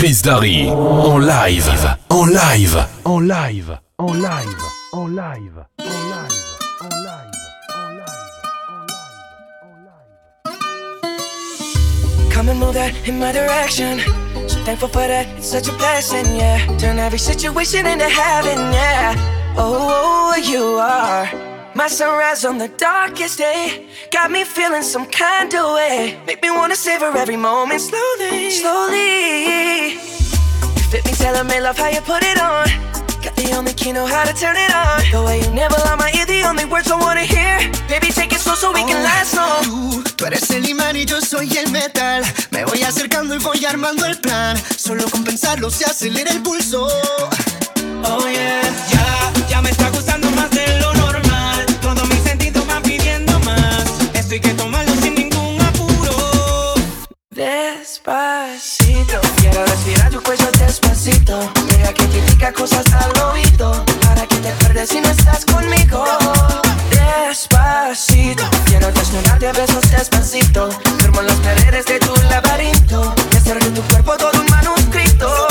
Chris Darry en live, en live, en live, en live, en live. Come and move that in my direction. So thankful for that, it's such a blessing, yeah. Turn every situation into heaven, yeah. Oh, oh, oh you are. My sunrise on the darkest day got me feeling some kind of way. Make me wanna savor every moment slowly, slowly. You fit me, tell em, me, love how you put it on. Got the only key, know how to turn it on. The way you never on my ear, the only words I wanna hear. Baby, take it slow so we can oh, last long. Tú, tú eres el imán y yo soy el metal. Me voy acercando y voy armando el plan. Solo con pensarlo se acelera el pulso. Oh yeah, yeah. Despacito, quiero respirar tu cuello despacito. Deja que te diga cosas al oído. Para que te pierdas si no estás conmigo. Despacito, quiero desnudarte a besos despacito. Firmo las paredes de tu laberinto. Y hacer de tu cuerpo todo un manuscrito.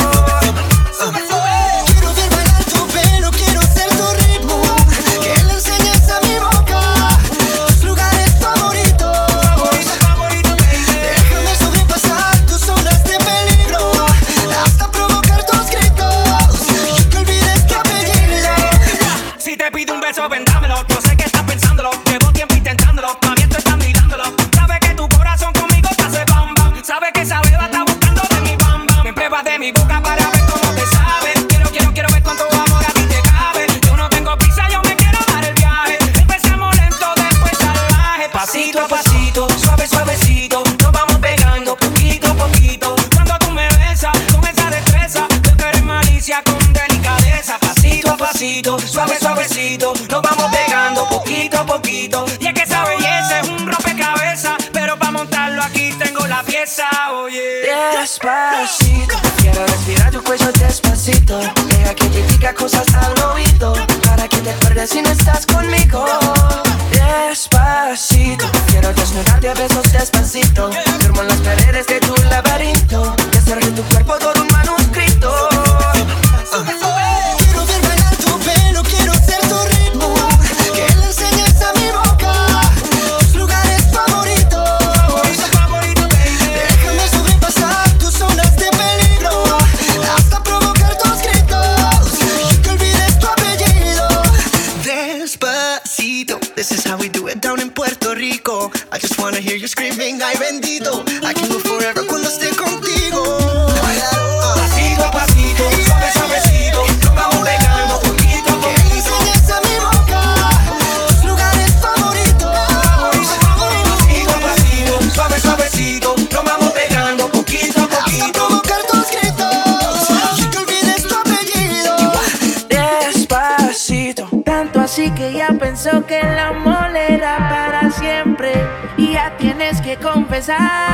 side.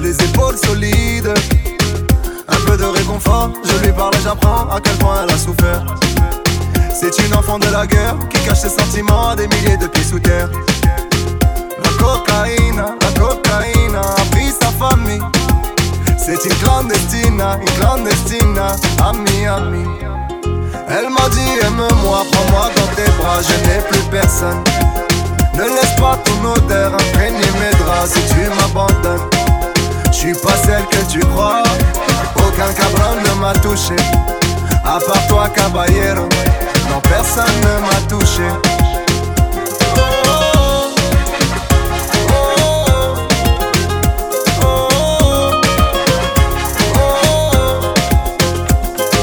les épaules solides. Un peu de réconfort, je lui parle et j'apprends à quel point elle a souffert. C'est une enfant de la guerre qui cache ses sentiments à des milliers de pieds sous terre. La cocaïne, la cocaïne a pris sa famille. C'est une clandestine, une clandestine, ami, ami. Elle m'a dit aime-moi, prends-moi dans tes bras, je n'ai plus personne. Ne laisse pas ton odeur imprégner mes draps si tu m'abandonnes. Je suis pas celle que tu crois. Aucun cabron ne m'a touché. À part toi, caballero. Non, personne ne m'a touché.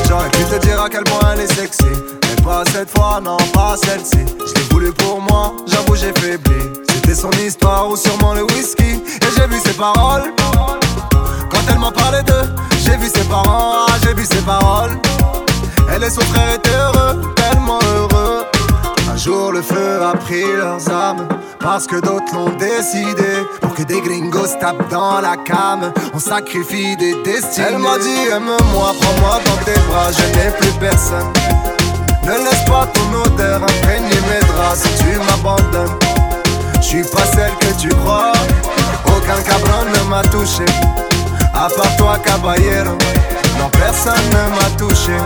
J'aurais pu te dire à quel point elle est sexy pas cette fois, non, pas celle-ci. Je l'ai voulu pour moi, j'avoue, j'ai faibli. C'était son histoire ou sûrement le whisky. Et j'ai vu ses paroles. Quand elle m'en parlait d'eux, j'ai vu ses parents, ah, j'ai vu ses paroles. Elle et son frère heureux, tellement heureux. Un jour le feu a pris leurs âmes Parce que d'autres l'ont décidé Pour que des gringos tapent dans la cam On sacrifie des destinées Elle m'a dit aime-moi, prends-moi dans tes bras Je n'ai plus personne ne laisse pas ton odeur imprégner mes draps si tu m'abandonnes. Je suis pas celle que tu crois, aucun cabron ne m'a touché. À part toi, caballero, non, personne ne m'a touché.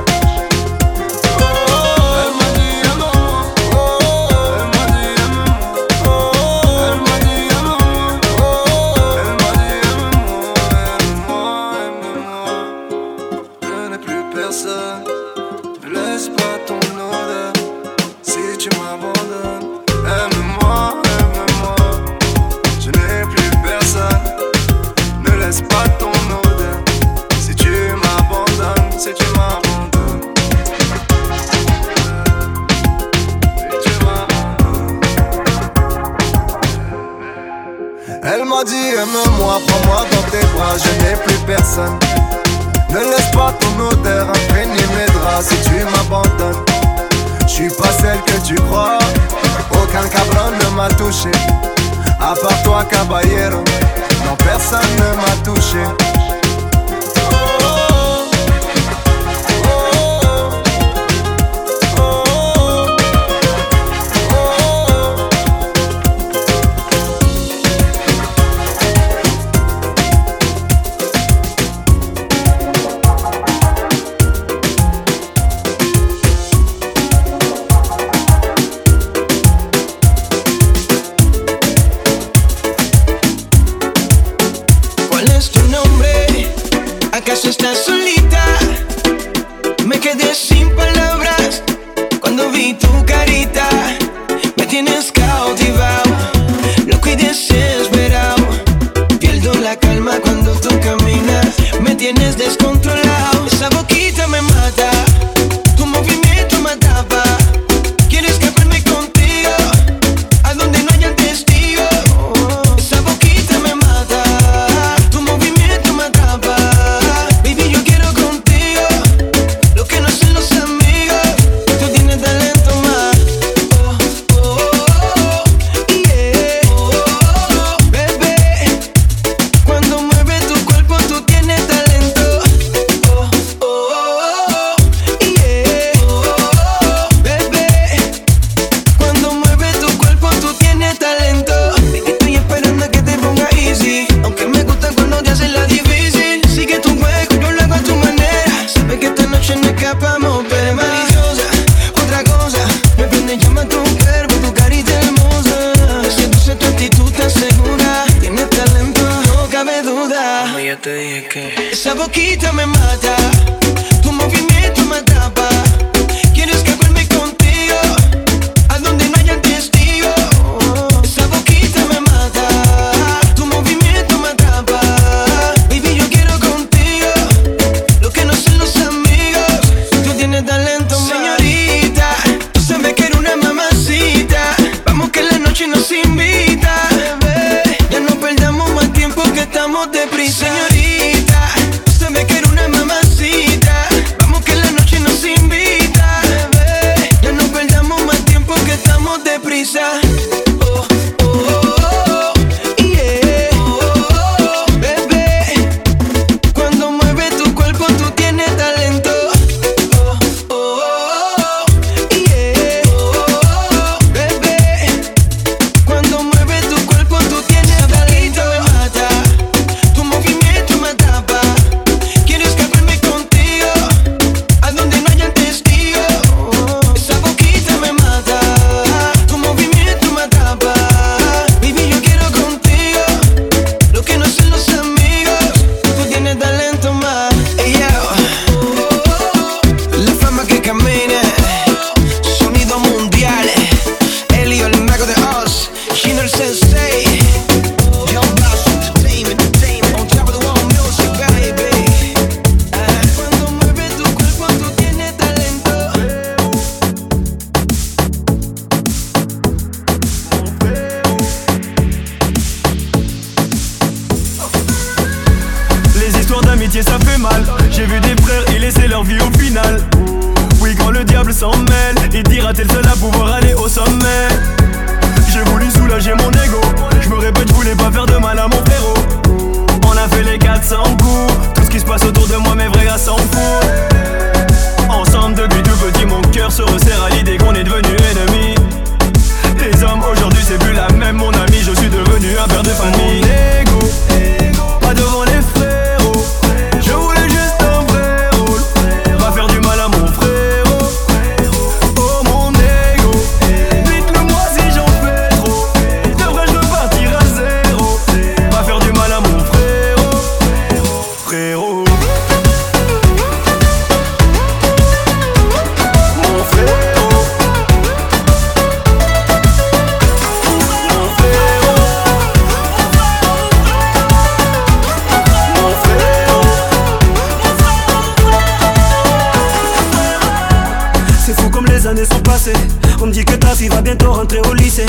On me dit que ta fille va bientôt rentrer au lycée.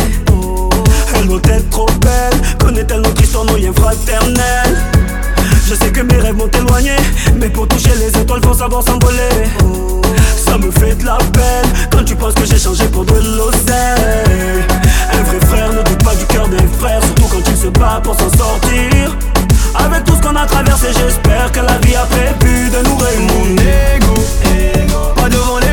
Elle doit être trop belle. Connaît-elle notre histoire, nos liens fraternels? Je sais que mes rêves m'ont éloigné. Mais pour toucher les étoiles, faut savoir s'envoler. Ça me fait de la peine quand tu penses que j'ai changé pour de l'oseille. Un vrai frère ne doute pas du cœur des frères, surtout quand il se bat pour s'en sortir. Avec tout ce qu'on a traversé, j'espère que la vie a prévu de nous réunir. Ego, pas devant les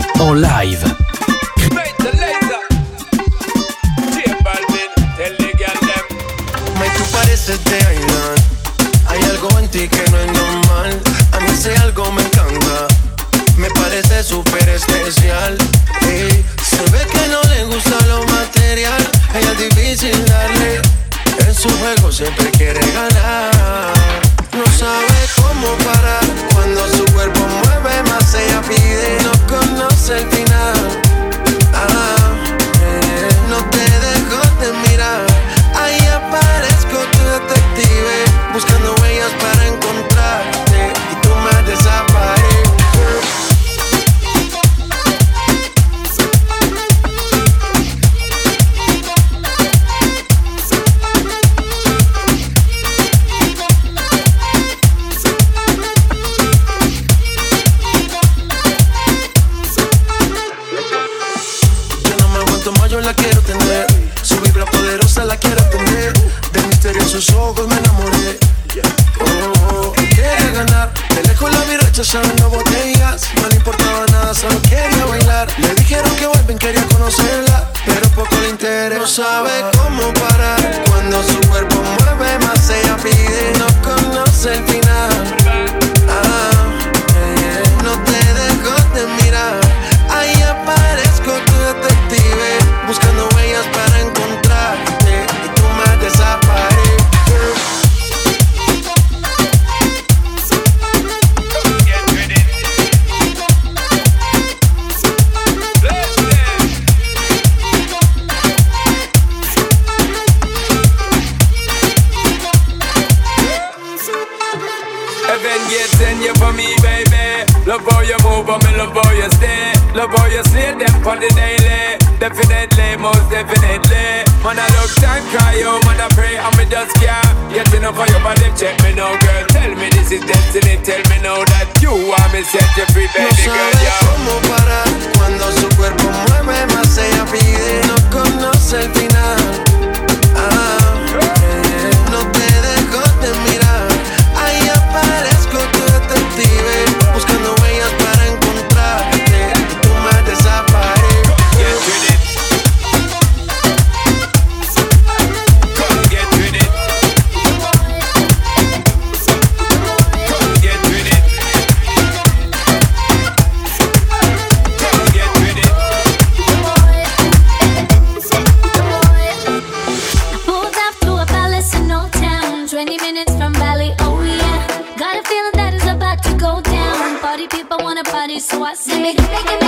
Balvin en live. Hay algo en ti que no es normal. A mí si algo me encanta. Me parece súper especial. Hey, se ve que no le gusta lo material. Ella es difícil darle. En su juego siempre quiere ganar. el final sabe Love how you move, I'm love how you stay. Love how you slay them for the daily. Definitely, most definitely. Man, I look time cry, yo, man, I pray, I'm a dust care. Yet enough for your body, check me now, girl. Tell me this is destiny, tell me now that you are me, set you free, baby no girl, yo. cómo parar cuando su cuerpo mueve más, ella pide. No conoce el final. Make me gimme, me.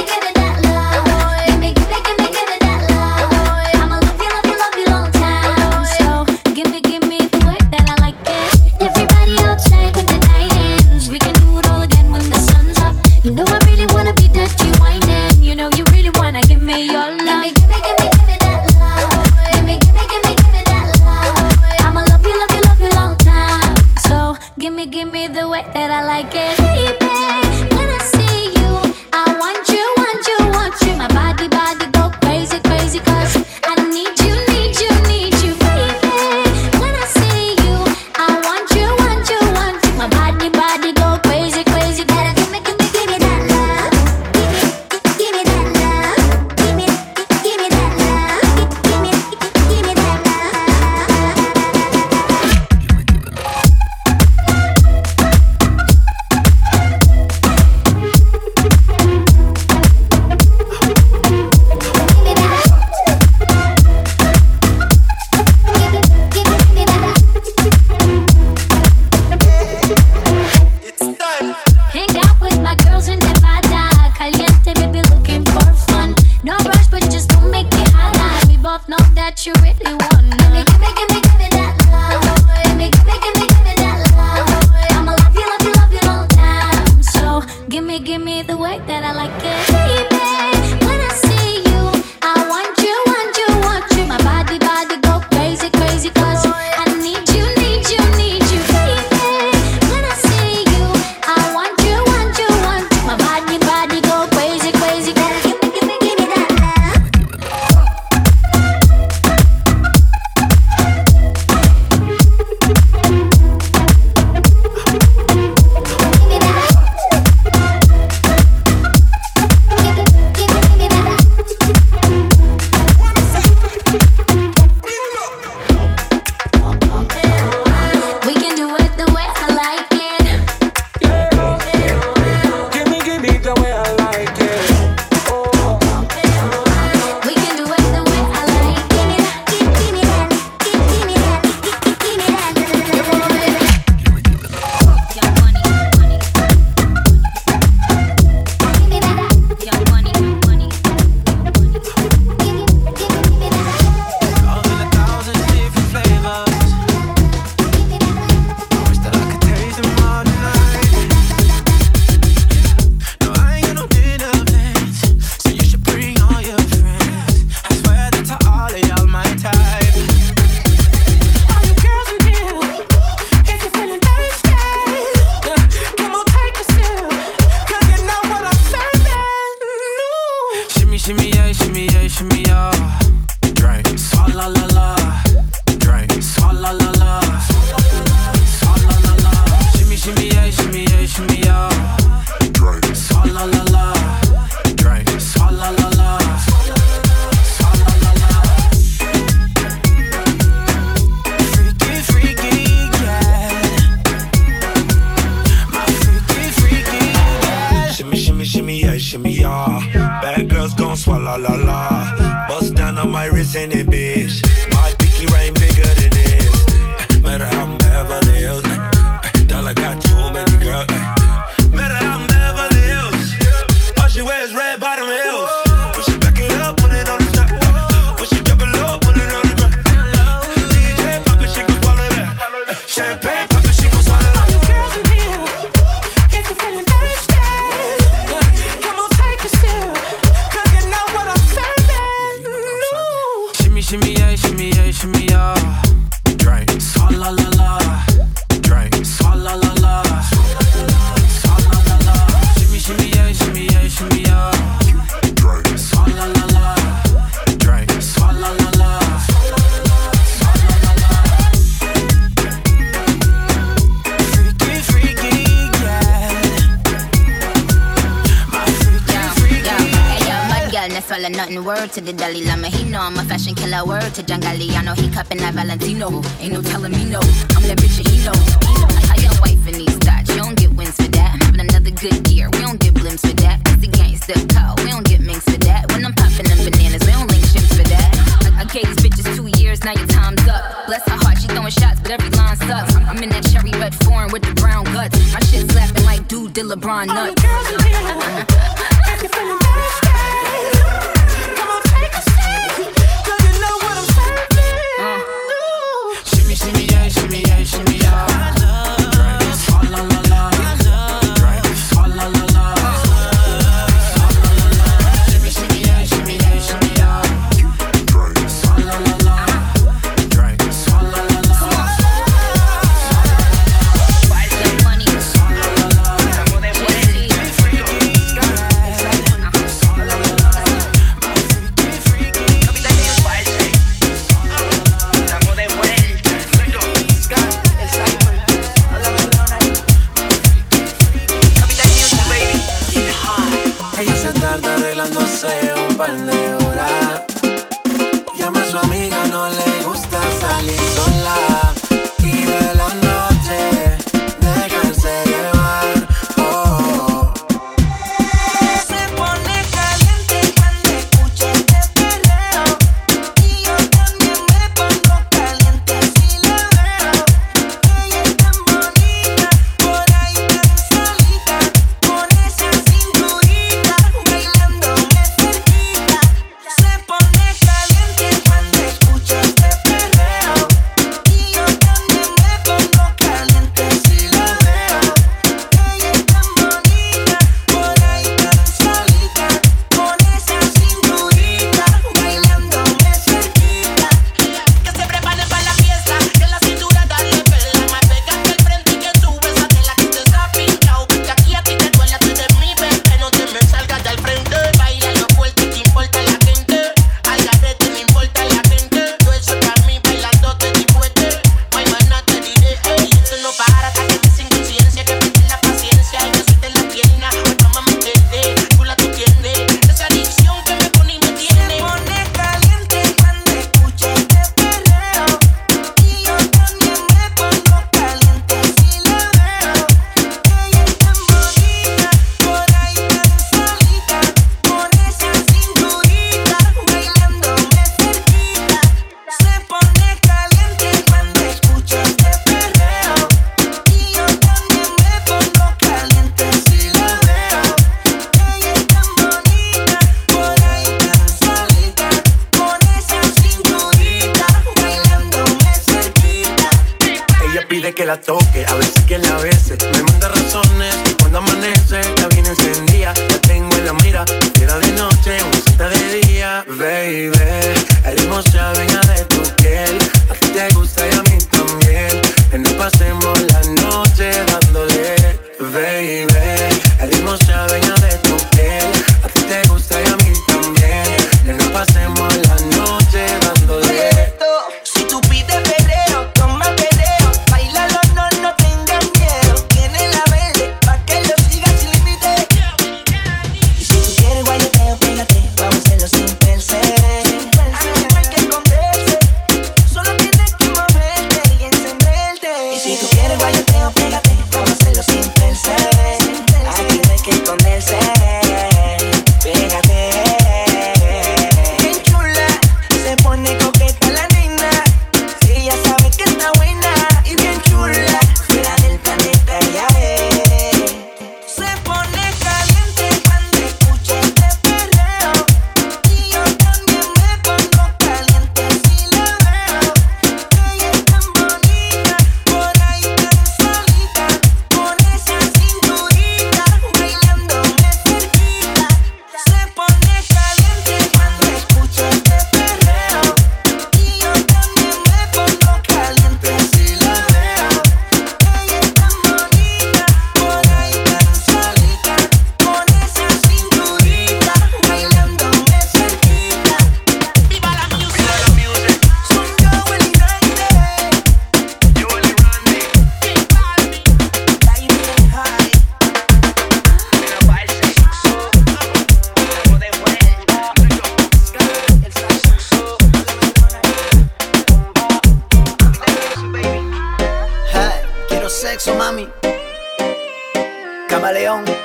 Latin word to the Dalai Lama. He know I'm a fashion killer. Word to John Galliano. He cupping that Valentino. Ain't no telling me no. I'm that bitch that he know. I got wife in these thoughts. You don't get wins for that. I'm having another good year. We don't get blimps for that. It's the gangsta call. We don't get minks for that. When I'm popping them bananas, we don't link shims for that. I, I gave these bitches two years. Now your time's up. Bless her heart. She throwing shots, but every line sucks. I'm in that cherry red foreign with the brown guts. My shit slapping like dude did LeBron nuts. All the girls in here,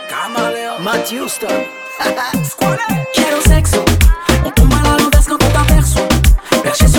Camaleón. Matt Houston. Quiero sexo. Un tumba la luz, no te averso. Gracias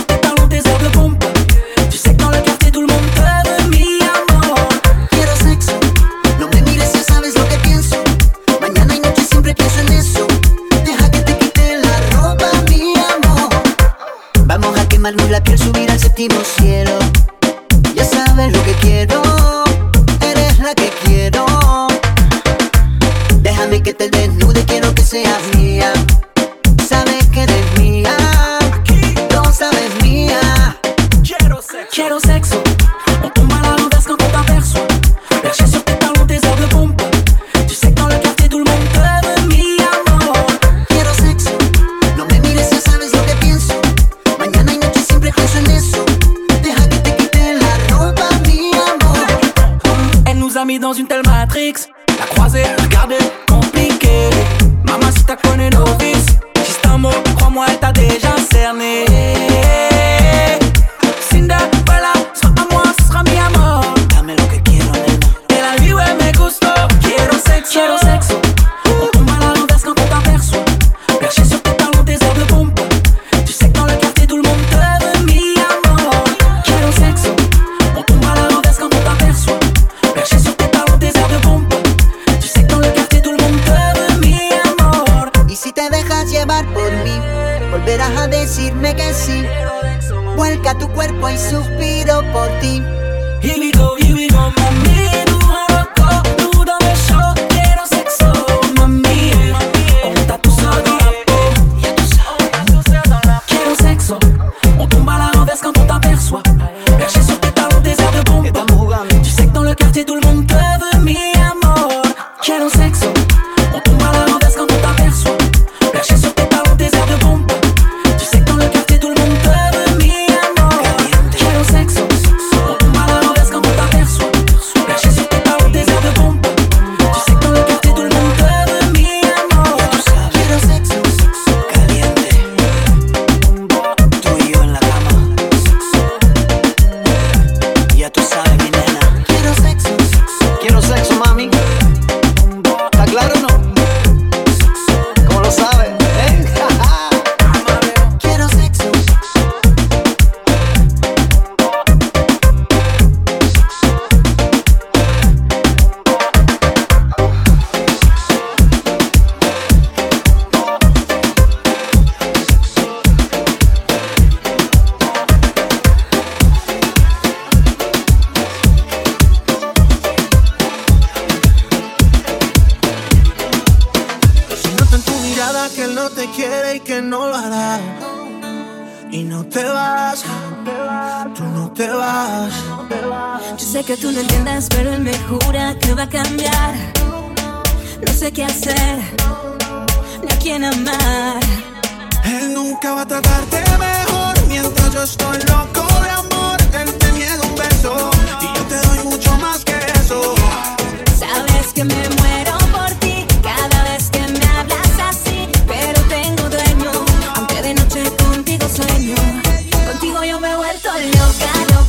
vuelto loca, loca.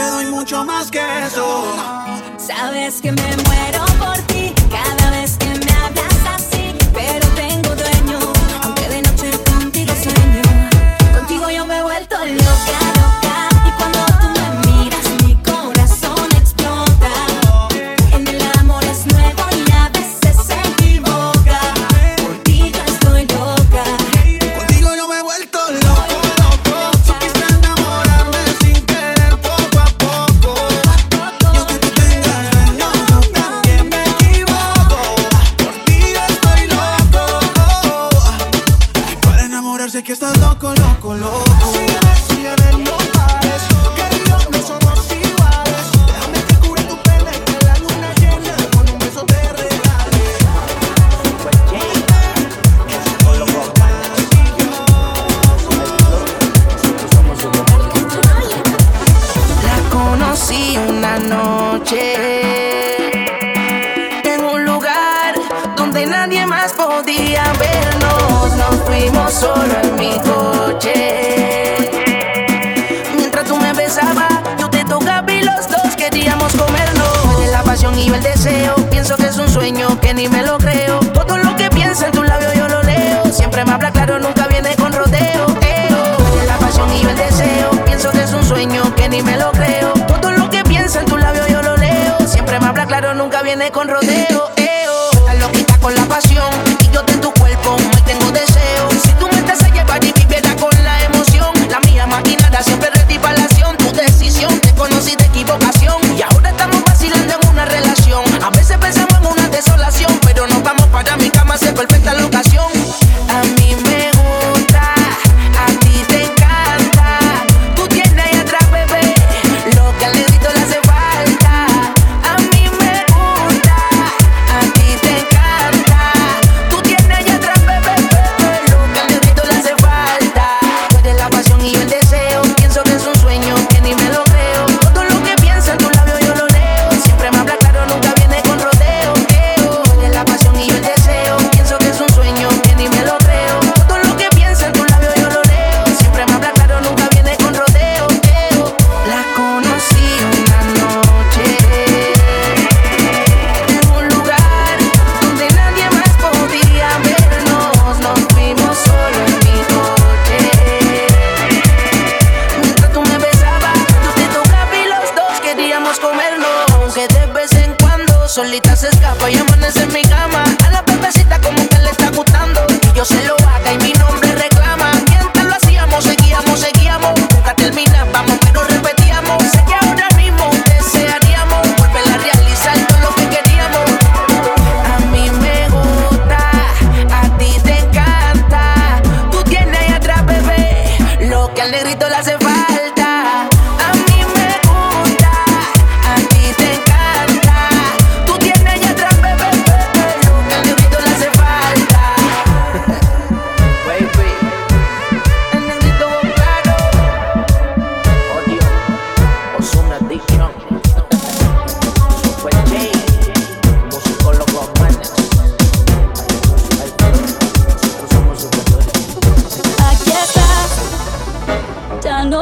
te doy mucho más que eso. Sabes que me muero por ti.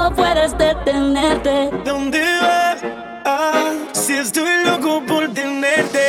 no puedes detenerte. ¿Dónde vas? Ah, si estoy loco por tenerte.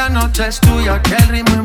La noche es tuya, que el ritmo